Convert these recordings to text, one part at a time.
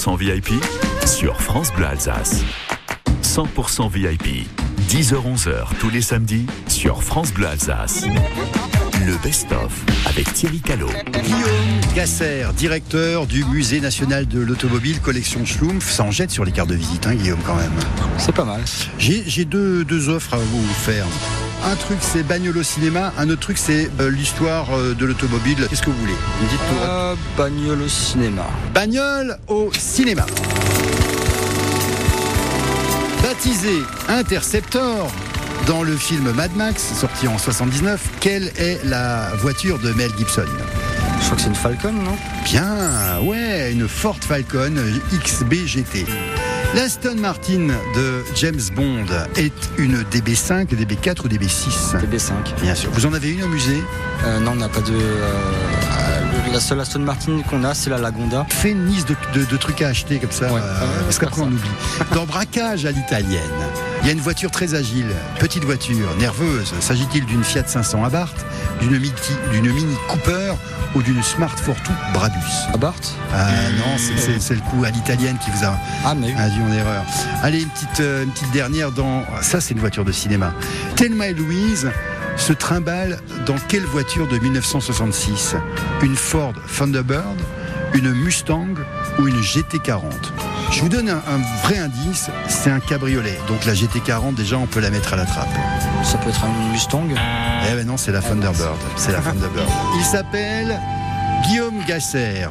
100% VIP sur France Bleu Alsace. 100% VIP, 10h-11h tous les samedis sur France Bleu Alsace. Le best-of avec Thierry Callot. Guillaume Gasser, directeur du Musée national de l'automobile, collection Schlumpf. Ça en jette sur les cartes de visite, hein, Guillaume, quand même. C'est pas mal. J'ai deux, deux offres à vous faire. Un truc c'est bagnole au cinéma, un autre truc c'est euh, l'histoire euh, de l'automobile. Qu'est-ce que vous voulez? Vous me dites tout. Euh, bagnole au cinéma. Bagnole au cinéma. Baptisé Interceptor dans le film Mad Max, sorti en 79, quelle est la voiture de Mel Gibson? Je crois que c'est une Falcon, non? Bien, ouais, une Ford Falcon XB GT. L'Aston Martin de James Bond est une DB5, DB4 ou DB6 DB5. Bien sûr. Vous en avez une au musée euh, Non, on n'a pas de. Euh, la seule Aston Martin qu'on a, c'est la Lagonda. Fais une liste de, de, trucs à acheter comme ça, Ouais. euh, parce qu'après on oublie. Dans Braquage à l'italienne, il y a une voiture très agile, petite voiture, nerveuse. S'agit-il d'une Fiat 500 Abarth, d'une Mini, d'une Mini Cooper ou d'une Smart Fortwo Brabus Abarth Ah non, c'est- le coup à l'italienne qui vous a Ah, mais oui. induit en erreur. Allez, une petite, euh, une petite dernière dans. Ça, c'est une voiture de cinéma. Thelma et Louise se trimballe dans quelle voiture de 1966 Une Ford Thunderbird, une Mustang ou une GT40 Je vous donne un, un vrai indice, c'est un cabriolet. Donc la GT40, déjà, on peut la mettre à la trappe. Ça peut être une Mustang. Eh ben non, c'est la Thunderbird. C'est la Thunderbird. Il s'appelle Guillaume Gasser.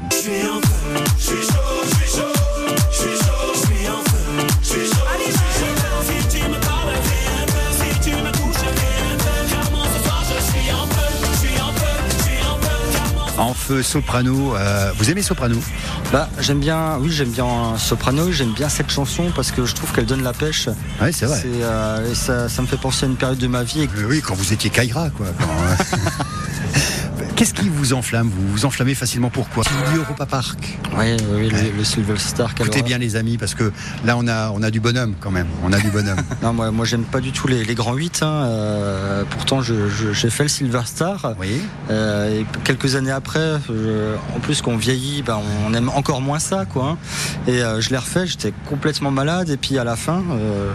En feu soprano. euh, vous aimez soprano? Bah, j'aime bien, oui, j'aime bien Soprano, j'aime bien cette chanson parce que je trouve qu'elle donne la pêche. Oui, c'est vrai. C'est, euh, et ça, ça me fait penser à une période de ma vie. Oui, quand vous étiez Kaira, quoi. Quand, euh, Qu'est-ce qui vous enflamme Vous vous enflammez facilement pourquoi Europa Park. Oui, oui, Ouais. le, le Silver Star. Écoutez bien les amis, parce que là on a, on a du bonhomme quand même. On a du bonhomme. Non, moi, moi j'aime pas du tout les, les grands 8. hein, euh, pourtant, j'ai fait le Silver Star. oui. Euh, et quelques années après, je- en plus qu'on vieillit, bah, on aime encore moins ça, quoi. hein. Et euh, je l'ai refait, j'étais complètement malade. Et puis à la fin, euh,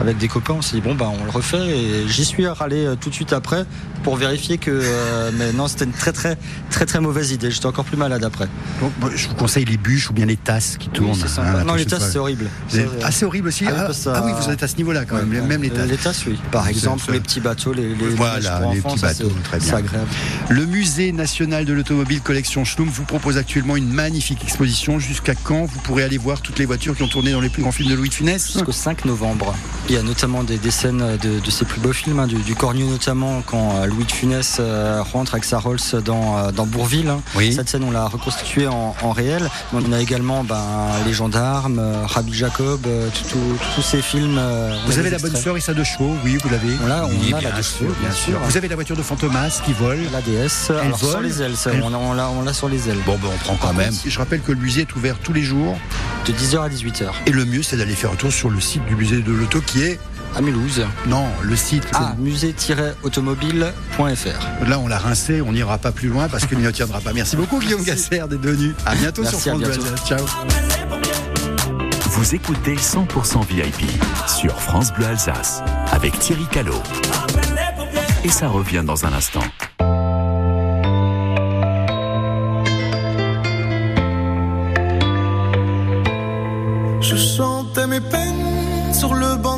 avec des copains, on s'est dit bon, bah, on le refait. Et j'y suis râlé tout de suite après pour vérifier que. euh, mais non, c'était une très très très très mauvaise idée. J'étais encore plus malade après. Je vous conseille les bûches ou bien les tasses qui tournent. Oui, hein, non, les tasses, c'est horrible. Ah, c'est horrible aussi. Ah oui, Ah, ah oui, vous êtes à ce niveau-là quand même, Ouais, même les tasses. Les tasses, oui. Par exemple, les petits bateaux, les, les Voilà, les enfants, petits bateaux, très bien. Agréable. Le musée national de l'automobile collection Schlum vous propose actuellement une magnifique exposition. Jusqu'à quand vous pourrez aller voir toutes les voitures qui ont tourné dans les plus grands films de Louis de Funès? Jusqu'au 5 novembre. Il y a notamment des, des scènes de, de ses plus beaux films, hein, du, du Cornu notamment, quand euh, Louis de Funès euh, rentre avec sa Rolls dans, euh, dans Bourville. Oui. Cette scène, on l'a reconstituée en, en réel. On a également ben, Les Gendarmes, euh, Rabbi Jacob, tous ces films. Vous avez la bonne sœur Issa de Chevaux, oui, vous l'avez. On l'a- on Oui, a la bien de sûr, Chevaux, bien bien sûr. sûr. Vous avez la voiture de Fantomas qui vole. La DS, Elle alors sur vole les ailes, ça, Elle- on, l'a on l'a sur les ailes. Bon, ben on prend quand Par même. contre- Je rappelle que le musée est ouvert tous les jours. De 10h à 18h. Et le mieux, c'est d'aller faire un tour sur le site du musée de l'auto qui est. À Mulhouse. Non, le site. Ah, musée-automobile.fr. Là, on l'a rincé, on n'ira pas plus loin parce qu'il ne tiendra pas. Merci beaucoup, Guillaume Gasser, d'être venu. À bientôt Merci, sur France Bleu bientôt. Alsace. Ciao. Vous écoutez 100% VIP sur France Bleu Alsace avec Thierry Callot. Et ça revient dans un instant. Je chantais mes peines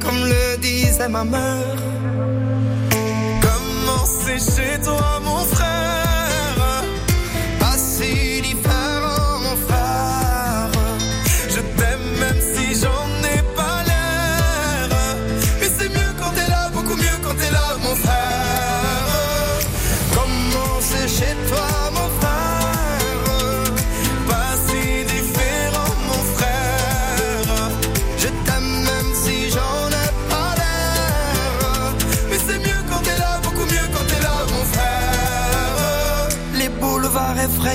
comme le disait ma mère. Comment c'est chez toi, mon frère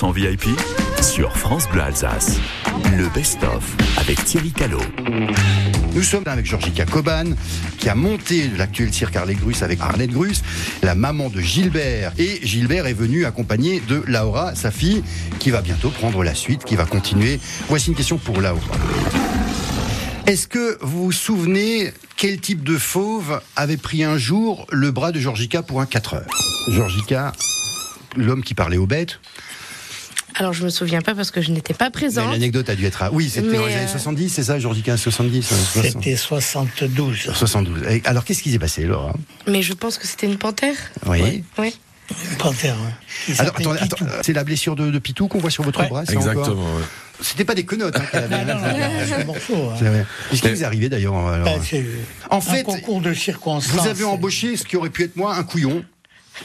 100% VIP sur France Bleu Alsace. Le best-of avec Thierry Callot. Nous sommes avec Georgika Coban, qui a monté l'actuel cirque Arlette Grus avec Arlette Grus, la maman de Gilbert. Et Gilbert est venu accompagné de Laura, sa fille, qui va bientôt prendre la suite, qui va continuer. Voici une question pour Laura. Est-ce que vous vous souvenez quel type de fauve avait pris un jour le bras de Georgika pour un 4 heures? Georgika, l'homme qui parlait aux bêtes, Alors je me souviens pas parce que je n'étais pas mais présente. l'anecdote a dû être à... Oui, c'était dans les années euh, 70, c'est ça, Georgika, 70 euh, 60. C'était 72. 72. Et Alors, qu'est-ce qui s'est passé, Laura? Mais je pense que c'était une panthère. Oui. Oui. Une panthère. hein, Alors, attendez, c'est la blessure de, de Pitou qu'on voit sur votre Ouais. bras c'est encore- Exactement. ouais. C'était pas des quenottes hein, qu'elle avait. Ah, non, non, non, c'est un morceau. hein. C'est vrai. Qu'est-ce qui vous est arrivé d'ailleurs alors Ben, c'est En un fait, concours de circonstances. Vous avez embauché ce qui aurait pu être moi, un couillon,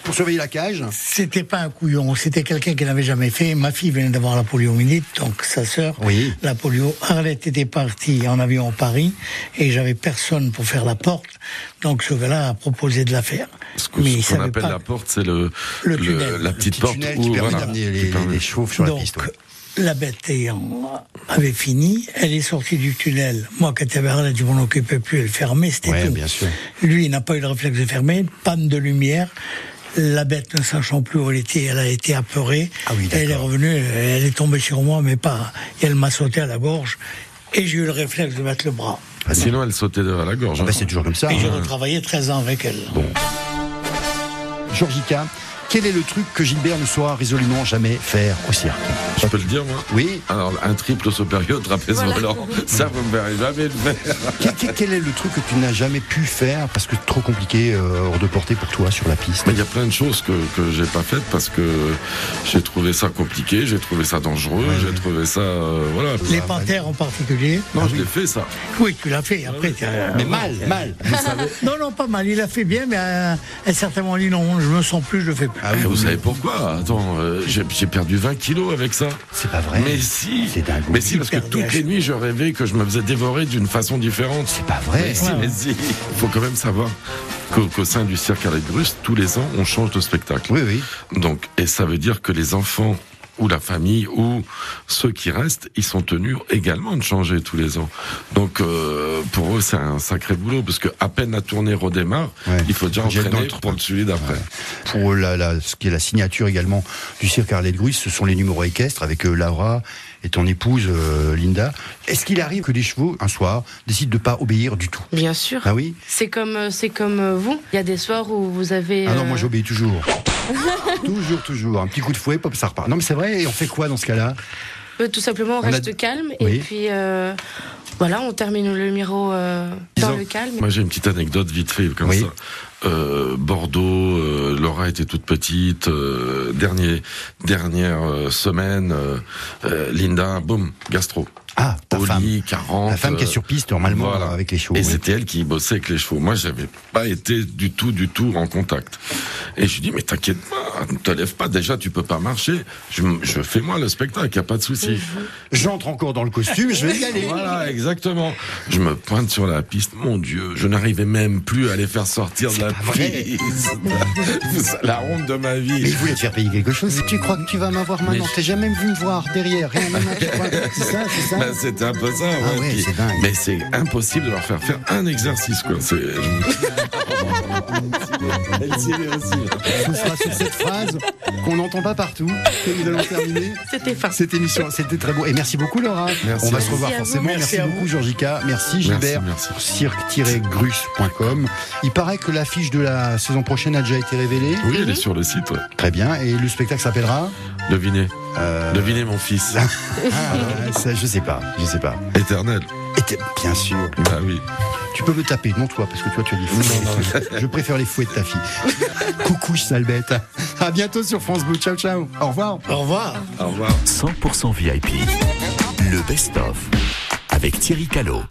pour surveiller la cage. C'était pas un couillon, c'était quelqu'un qui n'avait jamais fait. Ma fille venait d'avoir la poliomyélite, donc sa sœur, Oui. la polio. Arlette était partie en avion à Paris et j'avais personne pour faire la porte, donc ce gars-là a proposé de la faire. Ce que- Mais il ce qu'on appelle pas- la porte, c'est le, Le tunnel. la Le petite Petit porte tunnel où qui permet voilà, d'amener les, les chevaux sur la Donc, piste. ouais. la bête ayant avait fini, elle est sortie du tunnel. Moi, quand il y avait Arlette, je m'en occupais plus, elle fermait, c'était Ouais, tout. bien sûr. Lui, il n'a pas eu le réflexe de fermer, panne de lumière. La bête, ne sachant plus où elle était, elle a été apeurée. Ah oui, elle est revenue, elle est tombée sur moi, mais pas. Et elle m'a sauté à la gorge. Et j'ai eu le réflexe de mettre le bras. Ah, Sinon, elle sautait de la gorge. Ah bah, hein. c'est toujours comme ça. Et j'ai hein. retravaillé 13 ans avec elle. Georgika, quel est le truc que Gilbert ne saura résolument jamais faire au cirque Je peux le dire, moi? Oui. Alors, un triple supérieur trapèze Voilà. volant, ça, vous me verrez jamais le faire. Quel, est le truc que tu n'as jamais pu faire parce que trop compliqué euh, hors de portée pour toi sur la piste? Il y a plein de choses que, que j'ai pas faites parce que j'ai trouvé ça compliqué, j'ai trouvé ça dangereux, j'ai trouvé ça. euh, voilà. Les panthères en particulier. Non, je l'ai fait, ça. Oui, tu l'as fait. Après, as- Mais mal, mal. Non, non, pas mal. Il a fait bien, mais euh, elle a certainement dit non, je me sens plus, je le fais plus. Ah oui, vous oui. savez pourquoi Attends, euh, j'ai perdu 20 kilos avec ça. C'est pas vrai. Mais si, C'est dingue. mais si, parce que toutes les nuits, je rêvais que je me faisais dévorer d'une façon différente. C'est pas vrai. Mais si, mais si. Il faut quand même savoir qu'au sein du cirque Arlette Grus, tous les ans, on change de spectacle. Oui, oui. Donc, et ça veut dire que les enfants ou la famille ou ceux qui restent, ils sont tenus également de changer tous les ans. Donc euh, pour eux, c'est un sacré boulot parce que à peine la tournée redémarre, Ouais. il faut déjà entraîner pour le suivi d'après. Pour la, la- ce qui est la signature également du cirque Arlette Gruis, ce sont les numéros équestres avec euh, Laura et ton épouse euh, Linda. Est-ce qu'il arrive que les chevaux, un soir, décident de pas obéir du tout? Bien sûr. Ah oui? C'est comme, euh, c'est comme euh, vous. Il y a des soirs où vous avez. Ah non, moi j'obéis toujours. toujours, toujours. Un petit coup de fouet, pop, ça repart. Non mais c'est vrai, et on fait quoi dans ce cas-là? Euh, Tout simplement, on, On a- reste calme Oui. et puis euh, voilà, on termine le numéro euh, dans Disons- le calme. Moi, j'ai une petite anecdote vite fait comme Oui. ça. Euh, Bordeaux, euh, Laura était toute petite. euh, dernier, dernière euh, semaine, euh, euh, Linda, boum, gastro. Ah, ta femme. lit, 40. La femme qui est sur piste, normalement, voilà. avec les chevaux. Et oui. c'était elle qui bossait avec les chevaux. Moi, j'avais pas été du tout, du tout en contact. Et je lui dis, mais t'inquiète pas, ne te lève pas. Déjà, tu peux pas marcher. Je, je fais moi le spectacle, y a pas de souci. J'entre encore dans le costume, je vais y aller. Voilà, exactement. Je me pointe sur la piste. Mon Dieu, je n'arrivais même plus à les faire sortir de la. C'est la honte de ma Mais vie. il voulait te faire payer quelque chose. Tu crois que tu vas m'avoir maintenant? Mais- T'es jamais vu me voir derrière. Rien C'est ça, c'est ça? Ben, c'était un peu ça. Ah ouais. Puis- mais c'est impossible de leur faire faire un exercice, quoi. C'est. Elle aussi. Ce sera sur cette phrase qu'on n'entend pas partout que nous allons terminer C'était fin. cette émission. C'était très beau. Et merci beaucoup, Laura. Merci On va se revoir Merci forcément. Merci Merci, beaucoup. Georgica. Merci, Gilbert. merci. Cirque-grus.com. Il paraît que l'affiche de la saison prochaine a déjà été révélée. Oui, elle est sur le site. ouais. Très bien. Et le spectacle s'appellera? Devinez. Euh, Devinez mon fils. ah, ça, Je sais pas. Je sais pas. Éternel. Bien sûr. Bah oui. Tu peux me taper, non toi, parce que toi tu as des fouets. Je préfère les fouets de ta fille. Coucou, sale bête. À bientôt sur France Bleu. Ciao, ciao. Au revoir. Au revoir. Au revoir. 100% VIP. Le best-of. Avec Thierry Callot.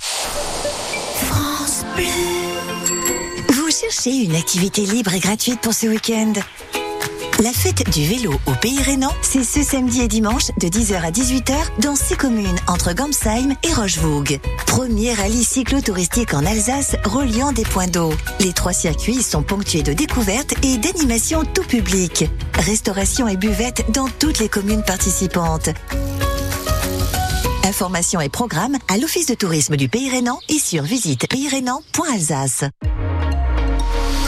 Vous cherchez une activité libre et gratuite pour ce week-end? La fête du vélo au Pays Rhénan, c'est ce samedi et dimanche de 10h à 18h dans six communes entre Gamsheim et Rochevoog. Premier rallye cyclo-touristique en Alsace reliant des points d'eau. Les trois circuits sont ponctués de découvertes et d'animations tout public. Restauration et buvette dans toutes les communes participantes. Informations et programmes à l'Office de tourisme du Pays Rhénan et sur visite.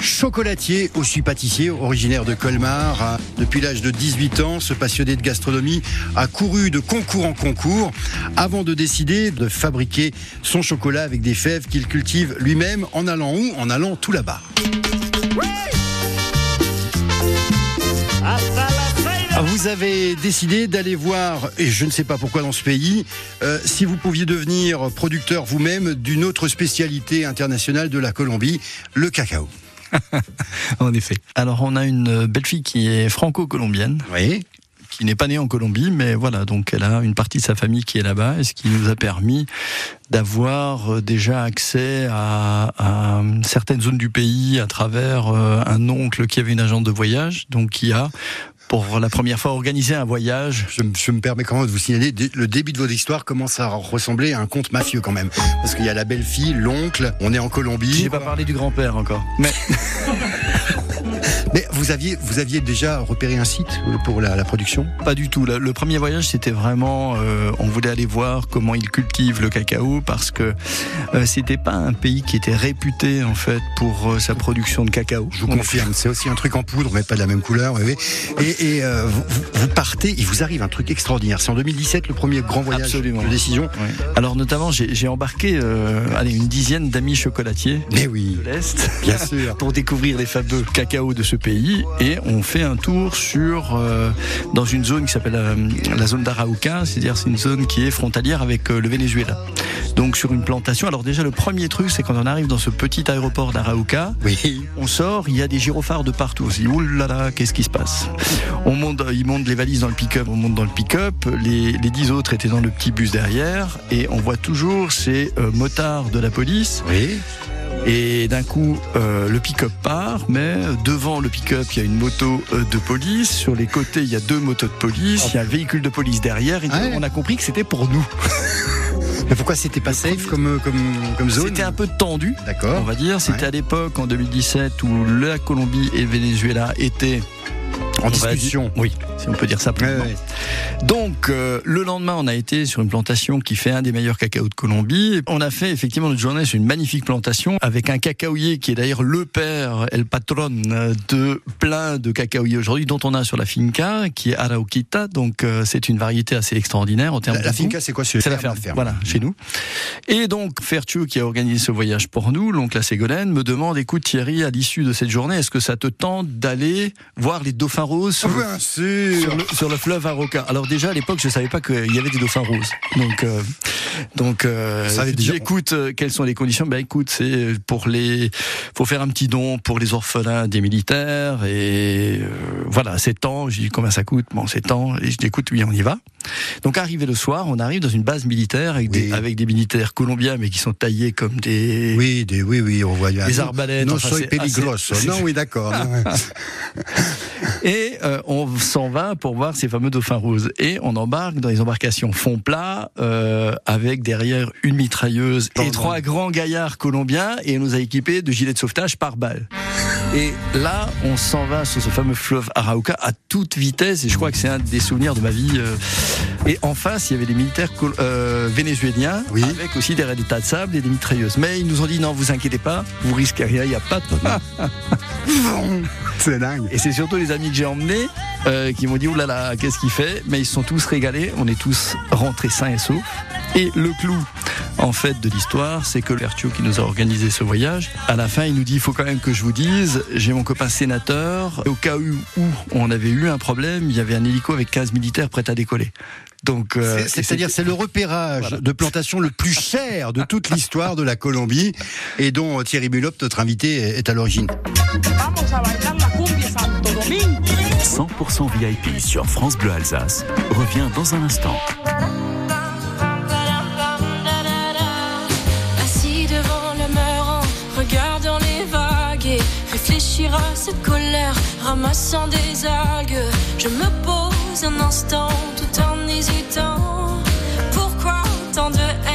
Chocolatier, aussi pâtissier, originaire de Colmar. Depuis l'âge de 18 ans, ce passionné de gastronomie a couru de concours en concours avant de décider de fabriquer son chocolat avec des fèves qu'il cultive lui-même en allant où? En allant tout là-bas. Vous avez décidé d'aller voir, et je ne sais pas pourquoi dans ce pays, euh, si vous pouviez devenir producteur vous-même d'une autre spécialité internationale de la Colombie, le cacao. En effet. Alors, on a une belle fille qui est franco-colombienne. Oui. Qui n'est pas née en Colombie, mais voilà, donc elle a une partie de sa famille qui est là-bas, et ce qui nous a permis d'avoir euh, déjà accès à, à certaines zones du pays à travers euh, un oncle qui avait une agence de voyage, donc qui a pour la première fois organisé un voyage. Je, me- je me permets quand même de vous signaler, le début de votre histoire commence à ressembler à un conte mafieux quand même. Parce qu'il y a la belle-fille, l'oncle, on est en Colombie. J'ai pas parlé du grand-père encore. Mais Mais vous aviez, vous aviez déjà repéré un site euh, pour la, la production? Pas du tout. Le, premier voyage, c'était vraiment, euh, on voulait aller voir comment ils cultivent le cacao parce que euh, c'était pas un pays qui était réputé en fait pour euh, sa production de cacao. Je vous confirme, c'est aussi un truc en poudre, mais pas de la même couleur. oui, oui. Et, et, vous, partez, il vous arrive un truc extraordinaire. C'est en 2017 le premier grand voyage Absolument. de décision. Alors notamment, j'ai embarqué allez, une dizaine d'amis chocolatiers Mais oui, de l'Est. bien sûr. pour découvrir les fameux cacao de ce pays et on fait un tour sur euh, dans une zone qui s'appelle euh, la zone d'Arauca, c'est-à-dire c'est une zone qui est frontalière avec euh, le Venezuela. Donc sur une plantation. Alors déjà le premier truc c'est quand on arrive dans ce petit aéroport d'Arauca, Oui. on sort, il y a des gyrophares de partout. On se dit oulala, qu'est-ce qui se passe? On monte, ils montent les valises dans le pick-up, on monte dans le pick-up. Les, les dix autres étaient dans le petit bus derrière et on voit toujours ces motards de la police Oui. Et d'un coup, euh, le pick-up part, mais devant le pick-up, il y a une moto euh, de police. Sur les côtés, il y a deux motos de police. Il y a un véhicule de police derrière. Et ouais. on a compris que c'était pour nous. Mais pourquoi c'était pas safe comme, comme, comme zone C'était un peu tendu, on D'accord. va dire. C'était Ouais. à l'époque, en 2017, où la Colombie et le Venezuela étaient En discussion. dire- oui, si on peut dire ça. Ouais, ouais. Donc, euh, le lendemain, on a été sur une plantation qui fait un des meilleurs cacao de Colombie. On a fait effectivement notre journée sur une magnifique plantation avec un cacaoyer qui est d'ailleurs le père, el patron de plein de cacaoyers aujourd'hui, dont on a sur la finca, qui est Arauquita. Donc, euh, c'est une variété assez extraordinaire en termes La, de la finca, c'est quoi? C'est la ferme, voilà, chez nous. Et donc, Fertu, qui a organisé ce voyage pour nous, l'oncle à Ségolène, me demande, écoute Thierry, à l'issue de cette journée, est-ce que ça te tente d'aller voir les dauphins roses sur, le, Bien sûr. sur le- sur le fleuve Aroca Alors déjà, à l'époque, je savais pas qu'il y avait des dauphins roses. Donc, euh, donc, euh, Ça avait je dis, déjà- écoute, euh, quelles sont les conditions? Ben écoute, c'est pour les, faut faire un petit don pour les orphelins des militaires et voilà, c'est temps. Je dis combien ça coûte? Bon, c'est temps. Et je dis écoute, oui, on y va. Donc arrivé le soir, on arrive dans une base militaire avec, Oui. des, avec des militaires colombiens, mais qui sont taillés comme des, Oui, des, oui, oui, on voit bien. des arbalètes. Non, Enfin, soy assez- Non, oui, d'accord. Et euh, on s'en va pour voir ces fameux dauphins roses. Et on embarque dans les embarcations fond plat, euh, avec derrière une mitrailleuse et trois grands gaillards colombiens, et on nous a équipés de gilets de sauvetage par balle. Et là, on s'en va sur ce fameux fleuve Arauca à toute vitesse, et je crois que c'est un des souvenirs de ma vie. euh. Et en face, il y avait des militaires euh, vénézuéliens, Oui. avec aussi des tas de sable et des mitrailleuses. Mais ils nous ont dit non, vous inquiétez pas, vous risquez rien, il n'y a pas de c'est dingue. et c'est surtout les amis que j'ai emmenés euh, qui m'ont dit oulala, là là, qu'est-ce qu'il fait Mais ils se sont tous régalés. On est tous rentrés sains et saufs. Et le clou, en fait, de l'histoire, c'est que l'Ertio qui nous a organisé ce voyage, à la fin, il nous dit il faut quand même que je vous dise, j'ai mon copain sénateur. Au cas où, où on avait eu un problème, il y avait un hélico avec 15 militaires prêts à décoller. Donc, euh, C'est-à-dire, c'est le repérage Voilà. de plantation le plus cher de toute l'histoire de la Colombie et dont euh, Thierry Bulop, notre invité, est est à l'origine. 100% VIP sur France Bleu Alsace revient dans un instant. Assis devant le mur en regardant les vagues et réfléchir à cette colère, ramassant des algues. Je me pose un instant tout en hésitant. Pourquoi tant de haine,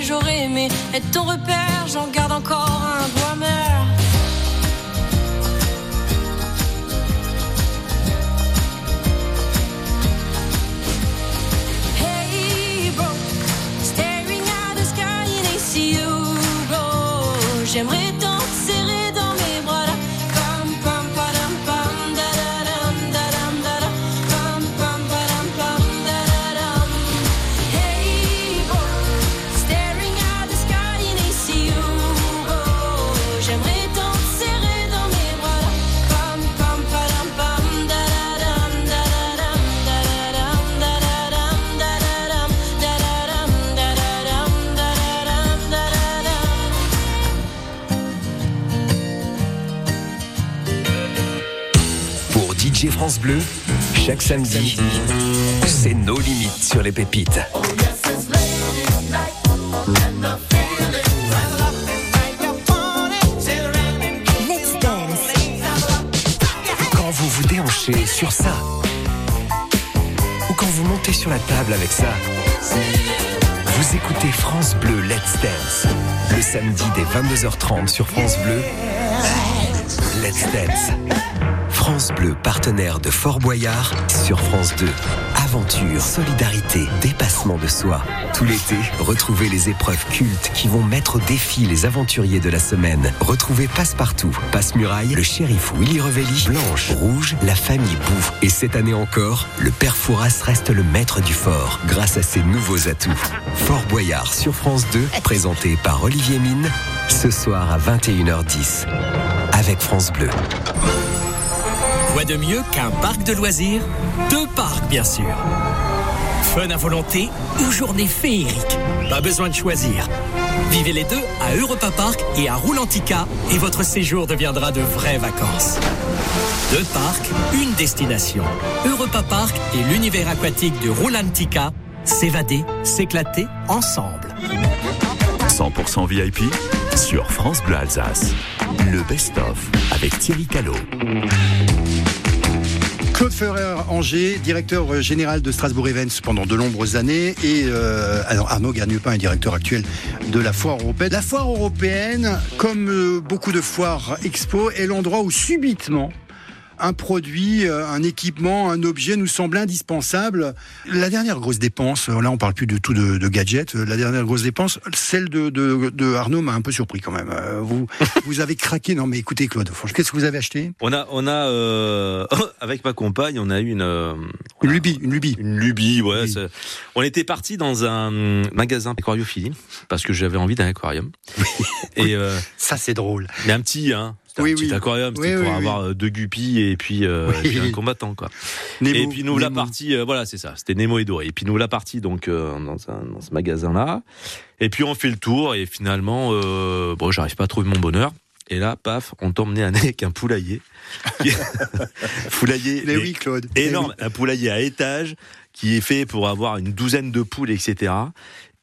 J'aurais aimé être ton repère, France Bleu, chaque samedi, c'est nos limites sur les pépites. Let's Dance. Quand vous vous déhanchez sur ça, ou quand vous montez sur la table avec ça, vous écoutez France Bleu Let's Dance. Le samedi dès 22h30 sur France Bleu. Let's Dance. France Bleu, partenaire de Fort Boyard sur France 2. Aventure, solidarité, dépassement de soi. Tout l'été, retrouvez les épreuves cultes qui vont mettre au défi les aventuriers de la semaine. Retrouvez Passepartout, Passe-Muraille, le shérif Willy Revelli, Blanche, Rouge, la famille Bou. Et cette année encore, le père Fouras reste le maître du fort grâce à ses nouveaux atouts. Fort Boyard sur France 2, présenté par Olivier Mine, ce soir à 21h10. Avec France Bleu. Quoi de mieux qu'un parc de loisirs? Deux parcs, bien sûr. Fun à volonté ou journée féerique? Pas besoin de choisir. Vivez les deux à Europa Park et à Roulantica et votre séjour deviendra de vraies vacances. Deux parcs, une destination. Europa Park et l'univers aquatique de Roulantica. S'évader, s'éclater ensemble. 100% VIP sur France Bleu Alsace. Le best-of avec Thierry Callot. Claude Ferrer Angers, directeur général de Strasbourg Events pendant de nombreuses années, et euh, Arnaud Garniepin est directeur actuel de la foire européenne. La foire européenne, comme euh, beaucoup de foires expo, est l'endroit où subitement un produit, euh, un équipement, un objet nous semble indispensable. La dernière grosse dépense, euh, là on parle plus de tout de, de gadgets, euh, la dernière grosse dépense, celle de, de, de Arnaud m'a un peu surpris quand même. Vous, vous avez craqué, non mais écoutez Claude, franchement, qu'est-ce que vous avez acheté? On a, on a euh, avec ma compagne, on a eu une euh, Une lubie, une lubie. une lubie. Ouais, on était parti dans un magasin aquariophilie parce que j'avais envie d'un aquarium. Et euh, Ça c'est drôle. mais un petit, hein. C'était Oui, un petit oui. aquarium, c'était Oui, pour avoir euh, deux guppies et puis, euh, puis un combattant quoi. Nemo, et puis nous la Nemo. partie, euh, voilà c'est ça, c'était Nemo et Doré. Et puis nous la partie donc euh, dans, un- dans ce magasin là. Et puis on fait le tour et finalement, bon j'arrive pas à trouver mon bonheur. Et là, paf, on tombe nez à nez avec un poulailler. poulailler Mais oui Claude. Énorme, un poulailler à étage qui est fait pour avoir une douzaine de poules, etc.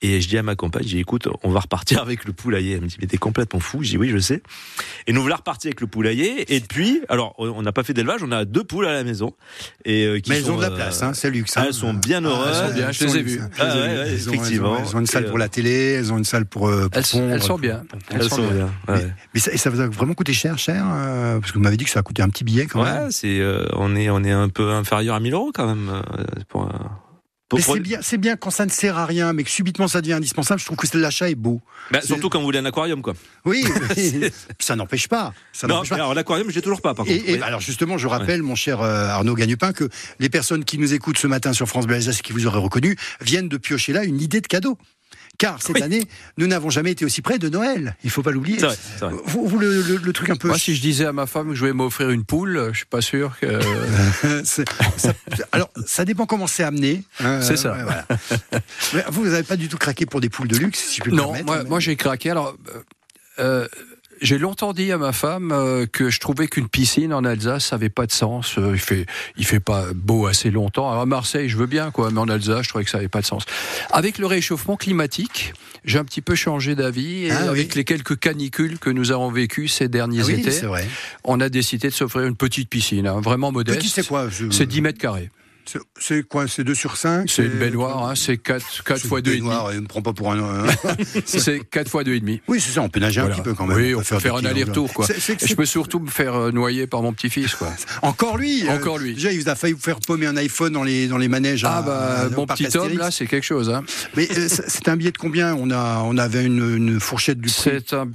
Et je dis à ma compagne, je dis écoute, on va repartir avec le poulailler. Elle me dit mais t'es complètement fou. Je dis oui, je sais. Et nous voilà repartis avec le poulailler. Et depuis, alors on n'a pas fait d'élevage, on a deux poules à la maison. Et euh, qui Mais elles ont de la euh, place, hein, c'est luxe. hein. elles sont bien Ah, heureuses. elles sont bien, je les ai vues. Ah ouais, ouais, elles ont- effectivement. Elles ont une salle pour la télé, elles ont une salle pour. euh, pour Elles, pondre, elles sont bien. Elles sont bien. ouais. Mais ça, et ça vous a vraiment coûté cher, cher euh, Parce que vous m'avez dit que ça a coûté un petit billet quand même. Ouais, c'est euh, on est on est un peu inférieur à 1000 euros quand même euh, pour. Pour- Mais c'est bien, c'est bien quand ça ne sert à rien, mais que subitement ça devient indispensable. Je trouve que l'achat est beau. Bah, surtout quand vous voulez un aquarium quoi. Oui, ça n'empêche pas. Ça non, n'empêche pas. mais alors l'aquarium, j'ai toujours pas par contre. Et, Oui. alors justement, je rappelle, mon cher euh, Arnaud Gagnepin, que les personnes qui nous écoutent ce matin sur France Bleu Alsace, qui vous auraient reconnu, viennent de piocher là une idée de cadeau. Car cette année, nous n'avons jamais été aussi près de Noël. Il faut pas l'oublier. C'est vrai, c'est vrai. Vous, vous, le, le- le truc un peu. Moi, si je disais à ma femme que je vais m'offrir une poule, je suis pas sûr que. C'est- ça- alors, ça dépend comment c'est amené. hein, C'est ça. ouais, voilà. Mais vous, vous n'avez pas du tout craqué pour des poules de luxe, si je peux me Non, permettre. moi, mais- moi, j'ai craqué. Alors, euh, euh, j'ai longtemps dit à ma femme euh, que je trouvais qu'une piscine en Alsace, ça avait pas de sens. Euh, il fait, il fait pas beau assez longtemps. Alors, à Marseille, je veux bien, quoi, mais en Alsace, je trouvais que ça avait pas de sens. Avec le réchauffement climatique, j'ai un petit peu changé d'avis et Ah, oui. avec les quelques canicules que nous avons vécues ces derniers Ah oui, étés, vrai. on a décidé de s'offrir une petite piscine, hein, vraiment modeste. C'est quoi je- C'est 10 mètres carrés. C'est- quoi C'est 2 sur 5 C'est une baignoire, hein, c'est 4, 4 fois 2,5. baignoire, il me prend pas pour un. C'est 4 fois 2,5. Oui, c'est ça, on peut nager un Voilà. petit peu quand même. Oui, on peut peut faire un aller-retour, quoi. Et Je peux surtout me faire euh, noyer par mon petit-fils, quoi. Encore lui euh, Encore lui. Déjà, il vous a failli vous faire paumer un iPhone dans les, dans les manèges. Ah à- bah, à- au mon petit homme, là, c'est quelque chose, hein. Mais euh, c'est- un billet de combien? On, a, on avait une, une fourchette du prix. Un,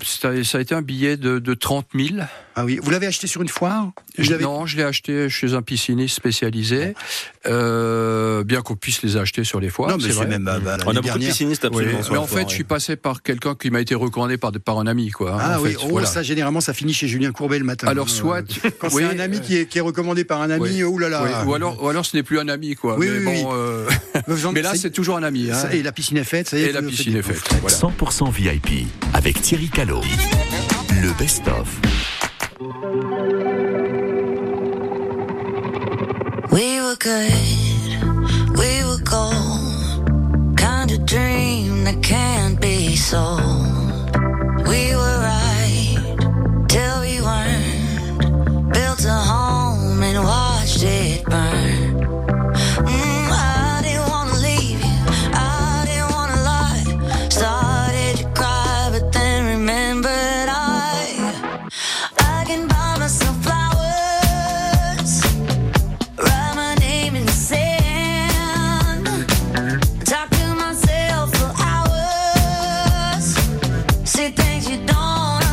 ça a été un billet de, de 30 000. Ah oui, vous l'avez acheté sur une foire? Je Non, je l'ai acheté chez un pisciniste spécialisé. Euh, bien qu'on puisse les acheter sur les foires. Non, mais c'est vrai. même, bah, bah, On a beaucoup de piscinistes absolument Oui, sur mais en foire, fait, je suis passé par quelqu'un qui m'a été recommandé par, par un ami, quoi. Ah en oui, fait, oh, voilà. ça généralement ça finit chez Julien Courbet le matin. Alors, Euh, soit- quand oui, c'est un ami qui est, qui est recommandé par un ami, Oui. oh là là. Oui, Ou, alors, ou alors ce n'est plus un ami, quoi. Oui, mais oui, bon, euh, mais là, c'est toujours un ami. hein. ça- et la piscine est faite, ça y est. Et la piscine est faite. Voilà. 100% VIP avec Thierry Callot. Le best-of. Good, we were gold. Kind of dream that can't be sold. We were right on.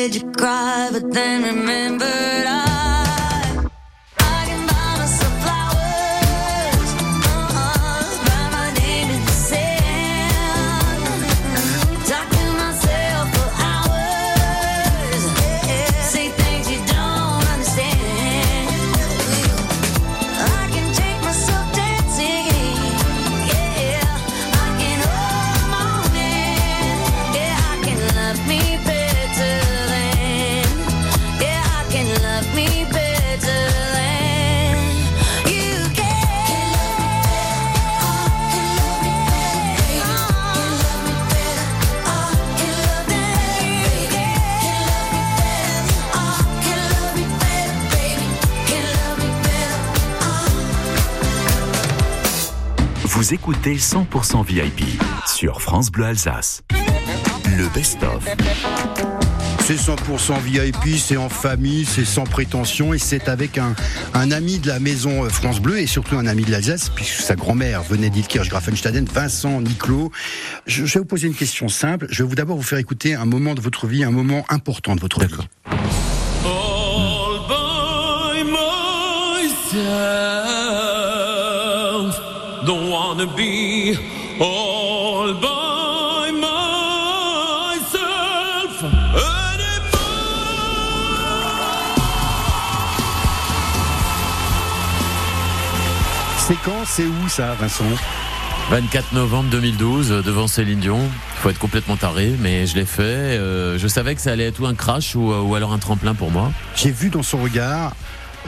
did you cry, but then remember? Écoutez 100% VIP sur France Bleu Alsace. Le best-of. C'est 100% VIP, c'est en famille, c'est sans prétention et c'est avec un, un ami de la maison euh, France Bleu et surtout un ami de l'Alsace puisque sa grand-mère venait d'Ilkirch-Grafenstaden, Vincent Niclot. Je, je vais vous poser une question simple. Je vais vous d'abord vous faire écouter un moment de votre vie, un moment important de votre vie. All by myself, wanna be all by myself C'est quand, c'est où ça, Vincent? 24 novembre 2012, euh, devant Céline Dion. Il faut être complètement taré, mais je l'ai fait. Euh, je savais que ça allait être ou un crash ou, euh, ou alors un tremplin pour moi. J'ai vu dans son regard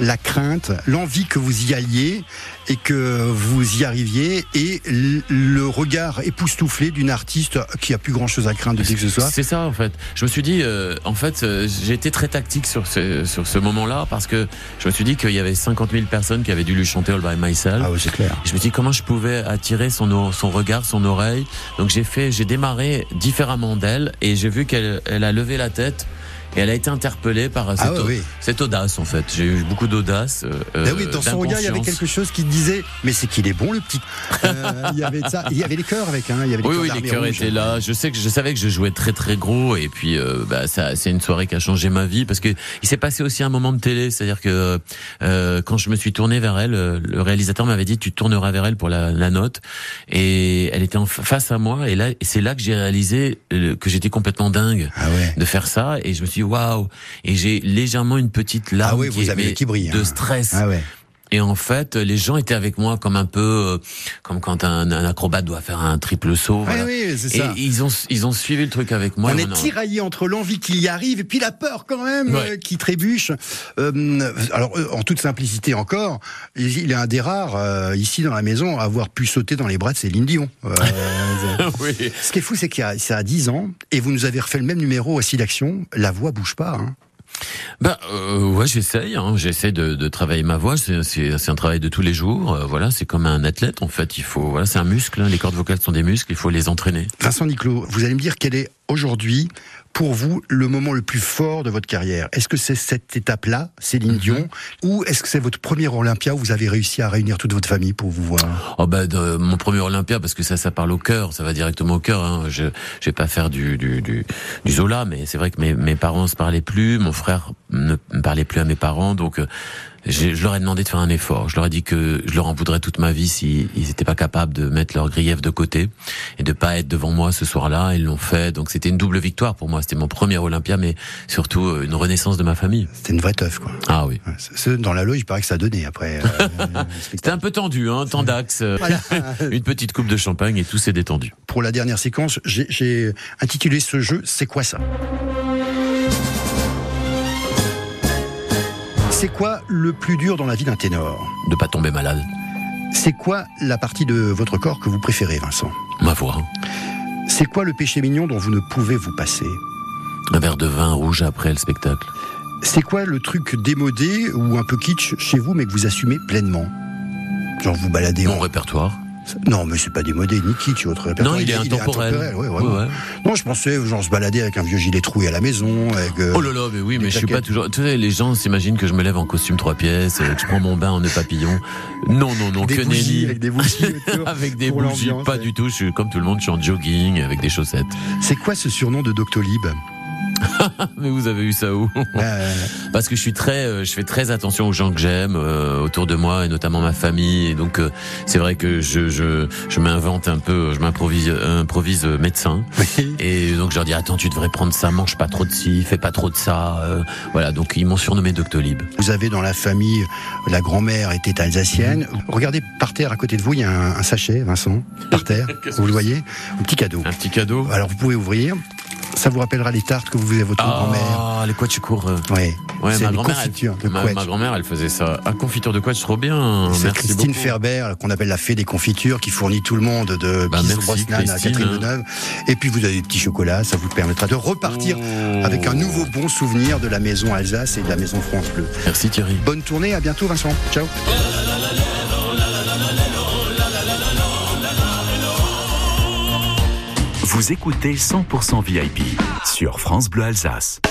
la crainte, l'envie que vous y alliez et que vous y arriviez et le regard époustouflé d'une artiste qui a plus grand chose à craindre de que ce soit. C'est ça en fait. Je me suis dit, euh, en fait, euh, j'ai été très tactique sur ce, sur ce moment-là parce que je me suis dit qu'il y avait 50 000 personnes qui avaient dû lui chanter All by Myself. Ah oui, c'est clair. Je me suis dit comment je pouvais attirer son, son regard, son oreille. Donc j'ai fait, j'ai démarré différemment d'elle et j'ai vu qu'elle elle a levé la tête. Et elle a été interpellée par cette, Ah au- oui. cette audace en fait. J'ai eu beaucoup d'audace. euh, Ben oui, dans son regard, il y avait quelque chose qui disait Mais c'est qu'il est bon, le petit. Euh, il y avait ça. Il y avait les chœurs avec, hein. Il y avait les Oui, oui, les cœurs étaient là. Je sais que je savais que je jouais très très gros et puis euh, bah, ça, c'est une soirée qui a changé ma vie parce que il s'est passé aussi un moment de télé, c'est-à-dire que euh, quand je me suis tourné vers elle, euh, le réalisateur m'avait dit tu tourneras vers elle pour la, la note et elle était en fa- face à moi et là c'est là que j'ai réalisé euh, que j'étais complètement dingue Ah ouais. de faire ça et je me suis dit waouh et j'ai légèrement une petite larme Ah ouais, vous qui, avez mais le qui brille, de stress. Ah ouais. Et en fait, les gens étaient avec moi comme un peu, euh, comme quand un, un acrobate doit faire un triple saut. Ouais, voilà. oui, c'est Et ça. ils ont, ils ont suivi le truc avec moi. on est tiraillé entre l'envie qu'il y arrive et puis la peur quand même Ouais. euh, qui trébuche. Euh, alors euh, en toute simplicité encore, il est un des rares euh, ici dans la maison à avoir pu sauter dans les bras de Céline Dion. Euh, oui. Ce qui est fou, c'est qu'il y a ça a 10 ans et vous nous avez refait le même numéro aussi d'action. La voix bouge pas. Hein. Ben euh, ouais, j'essaye. Hein, j'essaie de, de travailler ma voix. C'est, un travail de tous les jours. Euh, voilà, c'est comme un athlète en fait. Il faut, voilà, c'est un muscle. hein. Les cordes vocales sont des muscles. Il faut les entraîner. Vincent Niclot, vous allez me dire quel est aujourd'hui pour vous le moment le plus fort de votre carrière? Est-ce que c'est cette étape-là, Céline Dion, ou est-ce que c'est votre premier Olympia où vous avez réussi à réunir toute votre famille pour vous voir? Oh ben de, mon premier Olympia parce que ça ça parle au cœur, ça va directement au cœur. Hein. Je je vais pas faire du du du, du Zola, mais c'est vrai que mes mes parents se parlaient plus, mon frère ne parlait plus à mes parents, donc euh, j'ai- je leur ai demandé de faire un effort. Je leur ai dit que je leur en voudrais toute ma vie s'ils ils étaient pas capables de mettre leurs griefs de côté et de pas être devant moi ce soir-là. Ils l'ont fait, donc c'était une double victoire pour moi. C'était mon premier Olympia, mais surtout euh, une renaissance de ma famille. C'était une vraie teuf, quoi. Ah oui. Dans la loge, il paraît que ça a donné après. euh, C'était un peu tendu, hein, temps d'axe, euh, une petite coupe de champagne et tout s'est détendu. pour la dernière séquence, j'ai intitulé ce jeu C'est quoi ça? C'est quoi le plus dur dans la vie d'un ténor De pas tomber malade. C'est quoi la partie de votre corps que vous préférez, Vincent Ma voix. C'est quoi le péché mignon dont vous ne pouvez vous passer Un verre de vin rouge après le spectacle. C'est quoi le truc démodé ou un peu kitsch chez vous mais que vous assumez pleinement Genre vous baladez Mon en... répertoire. Non, mais c'est pas démodé ni kitsch votre répertoire. Non, il est intemporel. ouais, vraiment. Ouais, ouais. Non, je pensais genre se balader avec un vieux gilet troué à la maison. Avec, euh, Oh là là, mais oui, mais je suis pas toujours. Tu sais, les gens s'imaginent que je me lève en costume trois pièces, euh, que je prends mon bain en nœud papillon. Non, non, non, Des que bougies, avec des bougies Avec des bougies, pas du tout. Je suis comme tout le monde, je suis en jogging avec des chaussettes. C'est quoi ce surnom de Doctolib? Mais vous avez eu ça où Euh, Parce que je suis très, euh, je fais très attention aux gens que j'aime euh, autour de moi et notamment ma famille. Et donc euh, c'est vrai que je je, je m'invente un peu, je m'improvise improvise médecin. Et donc je leur dis attends tu devrais prendre ça, mange pas trop de ci, fais pas trop de ça. voilà donc ils m'ont surnommé Doctolib. Vous avez dans la famille, la grand-mère était alsacienne. Regardez par terre à côté de vous, il y a un, un sachet, Vincent, par terre. vous le voyez? Un petit cadeau. Un petit cadeau. Alors vous pouvez ouvrir. Ça vous rappellera les tartes que vous faisiez à votre grand-mère. Ah les quoi tu cours. Ouais. Ouais, C'est ma grand-mère, elle, ma, grand-mère, elle faisait ça. Un confiture de quoi trop bien. C'est Christine beaucoup. Ferber, qu'on appelle la fée des confitures, qui fournit tout le monde de Bah, merci, Brosnan à Catherine. Deneuve. Et puis vous avez des petits chocolats, ça vous permettra de repartir Oh. avec un nouveau bon souvenir de la maison Alsace et de la maison France Bleu. Merci Thierry. Bonne tournée, à bientôt Vincent. Ciao. Vous écoutez 100% VIP sur France Bleu Alsace.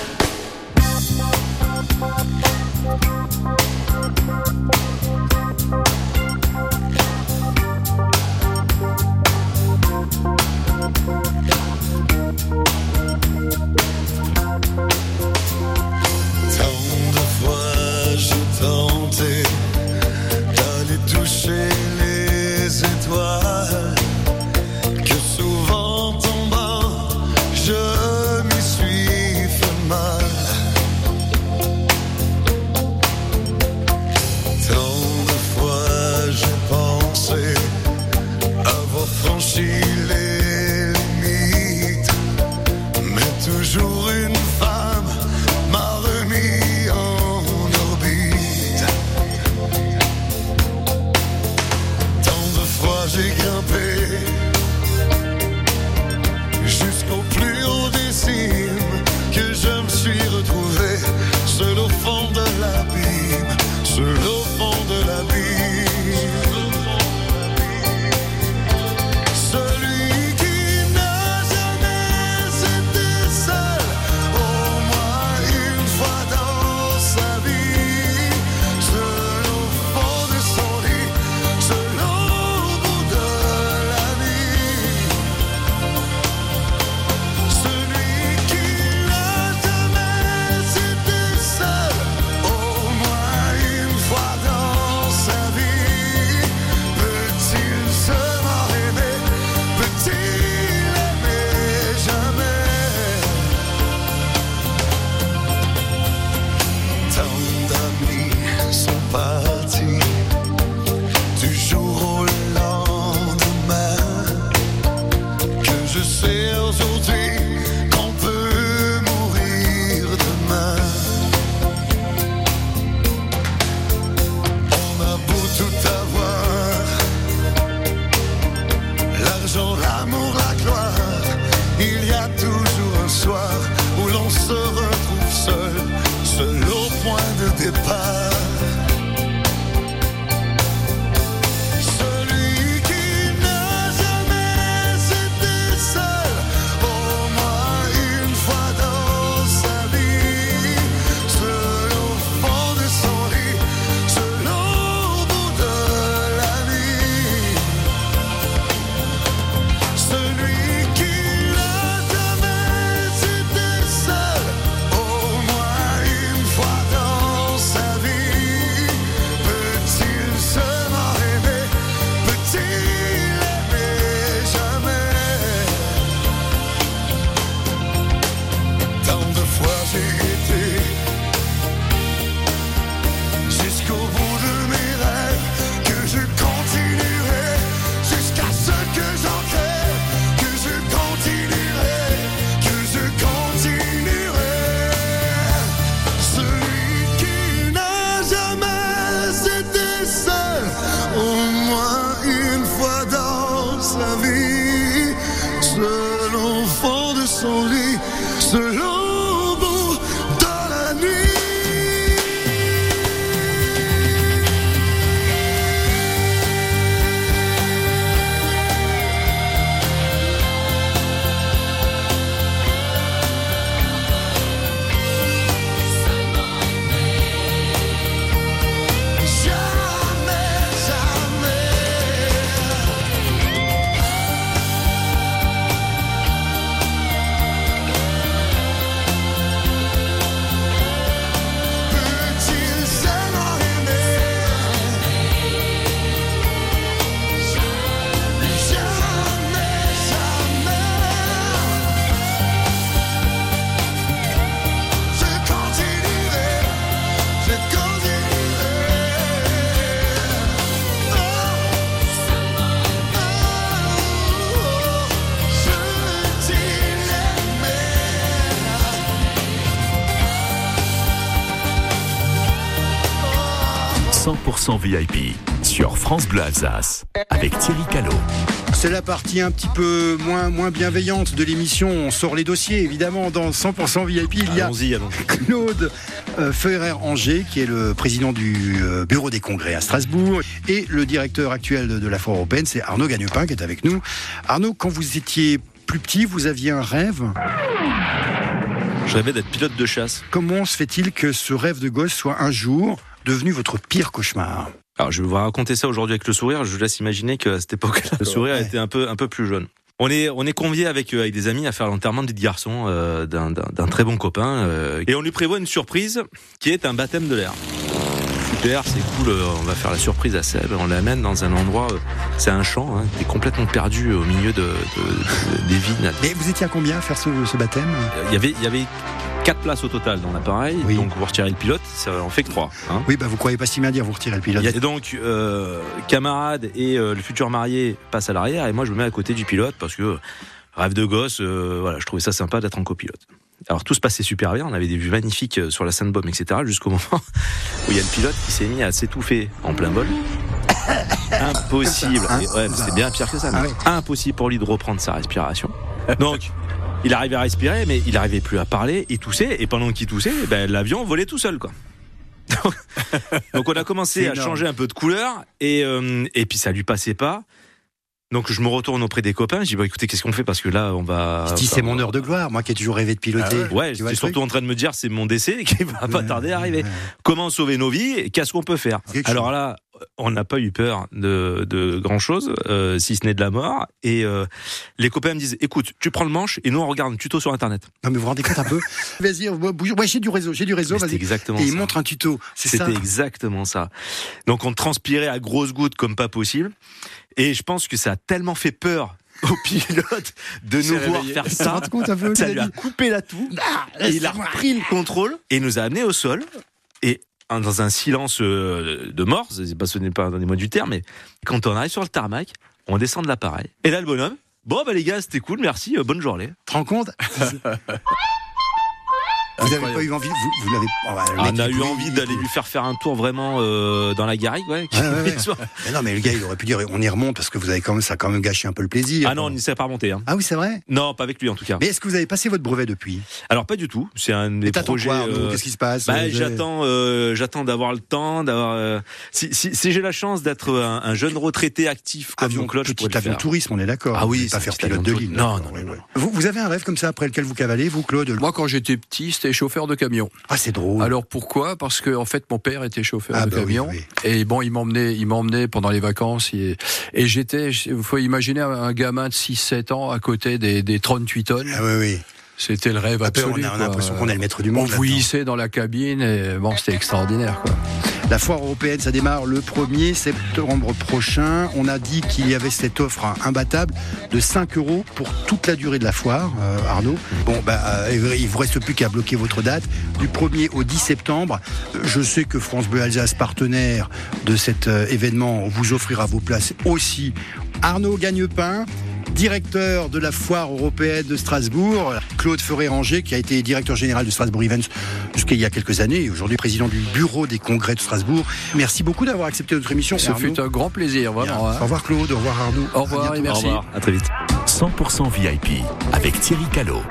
100% VIP sur France Bleu Alsace avec Thierry Callot. C'est la partie un petit peu moins, moins bienveillante de l'émission. On sort les dossiers, évidemment. Dans 100% VIP, il y a Claude euh, Feurer-Angers, qui est le président du euh, Bureau des congrès à Strasbourg. Et le directeur actuel de, de la Foire européenne, c'est Arnaud Gagnepin, qui est avec nous. Arnaud, quand vous étiez plus petit, vous aviez un rêve? Je rêvais d'être pilote de chasse. Comment se fait-il que ce rêve de gosse soit un jour devenu votre pire cauchemar Alors, je vais vous raconter ça aujourd'hui avec le sourire. Je vous laisse imaginer qu'à cette époque-là, le sourire était un peu, un peu plus jaune. On est, on est convié avec, euh, avec des amis à faire l'enterrement du garçon euh, d'un- très bon copain. euh, et on lui prévoit une surprise qui est un baptême de l'air. Super, c'est cool, on va faire la surprise à Seb. On l'amène dans un endroit, c'est un champ, hein, qui est complètement perdu au milieu de, de- de- des vignes. Mais vous étiez à combien à faire ce, ce baptême? Il y avait, il y avait quatre places au total dans l'appareil, donc vous retirez le pilote, ça en fait que hein. Oui, bah vous croyez pas si bien dire, vous retirez le pilote. Et donc, euh, camarade et euh, le futur marié passent à l'arrière et moi je me mets à côté du pilote parce que rêve de gosse, euh, voilà, je trouvais ça sympa d'être en copilote. Alors tout se passait super bien, on avait des vues magnifiques sur la Sainte-Baume, etc. Jusqu'au moment où il y a le pilote qui s'est mis à s'étouffer en plein vol. Impossible. Hein ouais, c'est bien pire que ça. Ah mais ouais. Impossible pour lui de reprendre sa respiration. Donc, il arrivait à respirer, mais il arrivait plus à parler. Il toussait, et pendant qu'il toussait, ben, l'avion volait tout seul, quoi. Donc, on a commencé à énorme. changer un peu de couleur, et, euh, et puis ça lui passait pas. Donc je me retourne auprès des copains, je dis bah écoutez qu'est-ce qu'on fait? Parce que là on va. Je dis, c'est mon heure de gloire, moi qui ai toujours rêvé de piloter. Ah ouais, j'étais le surtout en train de me dire c'est mon décès qui va pas tarder à arriver. Comment sauver nos vies Qu'est-ce qu'on peut faire? Alors là, on n'a pas eu peur de, de grand chose, si ce n'est de la mort. Et euh, les copains me disent écoute, tu prends le manche et nous on regarde un tuto sur internet. Non mais vous vous rendez compte un peu? Vas-y, bouge. Ouais, j'ai du réseau, j'ai du réseau, vas-y. Exactement Et il ça. montre un tuto, c'est ça? C'était exactement ça. Donc on transpirait à grosses gouttes comme pas possible. Et je pense que ça a tellement fait peur au pilote de nous voir faire Tu te ça. rends compte un peu Ça lui a coupé la toux. Ah, et il a repris le contrôle et nous a amenés au sol. Et dans un silence euh, de mort, c'est pas, ce n'est pas, donnez-moi du terme, mais quand on arrive sur le tarmac, on descend de l'appareil. Et là, le bonhomme, bon, bah les gars, c'était cool, merci, euh, bonne journée. Tu te rends compte Vous n'avez pas eu envie, vous, vous oh, bah, Ah, mec, on a eu envie d'aller lui faire faire un tour vraiment euh, dans la garrigue, ouais. Ouais, ouais, ouais. Mais non, mais le gars, il aurait pu dire, on y remonte parce que vous avez quand même, ça a quand même gâché un peu le plaisir. Ah non, on n'y s'est pas remonté. Hein. Ah oui, c'est vrai? Non, pas avec lui en tout cas. Mais est-ce que vous avez passé votre brevet depuis? Alors pas du tout. C'est un des projets. euh, Qu'est-ce qui se passe? bah, J'attends, euh, j'attends d'avoir le temps, d'avoir. euh, si si, si j'ai la chance d'être un, un jeune retraité actif comme Avion, mon Claude, je petit avion faire. tourisme, on est d'accord. Ah oui, pas faire pilote de ligne. Non, ouais. Vous, vous avez un rêve comme ça après lequel vous cavalez, vous, Claude? Moi, quand j'étais petit, c'était chauffeur de camion. Ah, c'est drôle. Alors pourquoi? Parce que en fait, mon père était chauffeur Ah, de bah camion. oui. Et bon, il m'emmenait, il m'emmenait pendant les vacances. Et, et j'étais, il faut imaginer un, un gamin de 6-7 ans à côté des, des 38 tonnes. Ah oui, oui. C'était le rêve Après, absolu. on a- on a quoi. l'impression qu'on est le maître du monde On là-dedans. vouillissait dans la cabine et bon, c'était extraordinaire. Quoi. La foire européenne, ça démarre le 1er septembre prochain. On a dit qu'il y avait cette offre imbattable de 5 euros pour toute la durée de la foire, euh, Arnaud. Bon, bah, euh, il vous reste plus qu'à bloquer votre date du 1er au 10 septembre. Je sais que France Bleu Alsace, partenaire de cet euh, événement, vous offrira vos places aussi. Arnaud Gagnepin, directeur de la foire européenne de Strasbourg, Claude Ferré-Ranger, qui a été directeur général de Strasbourg Events jusqu'à il y a quelques années, et aujourd'hui président du bureau des congrès de Strasbourg. Merci beaucoup d'avoir accepté notre émission. Ce Arnaud. fut un grand plaisir, vraiment. hein. Au revoir Claude, au revoir Arnaud. Au revoir À et merci. Au revoir, à très vite. 100% VIP avec Thierry Callot.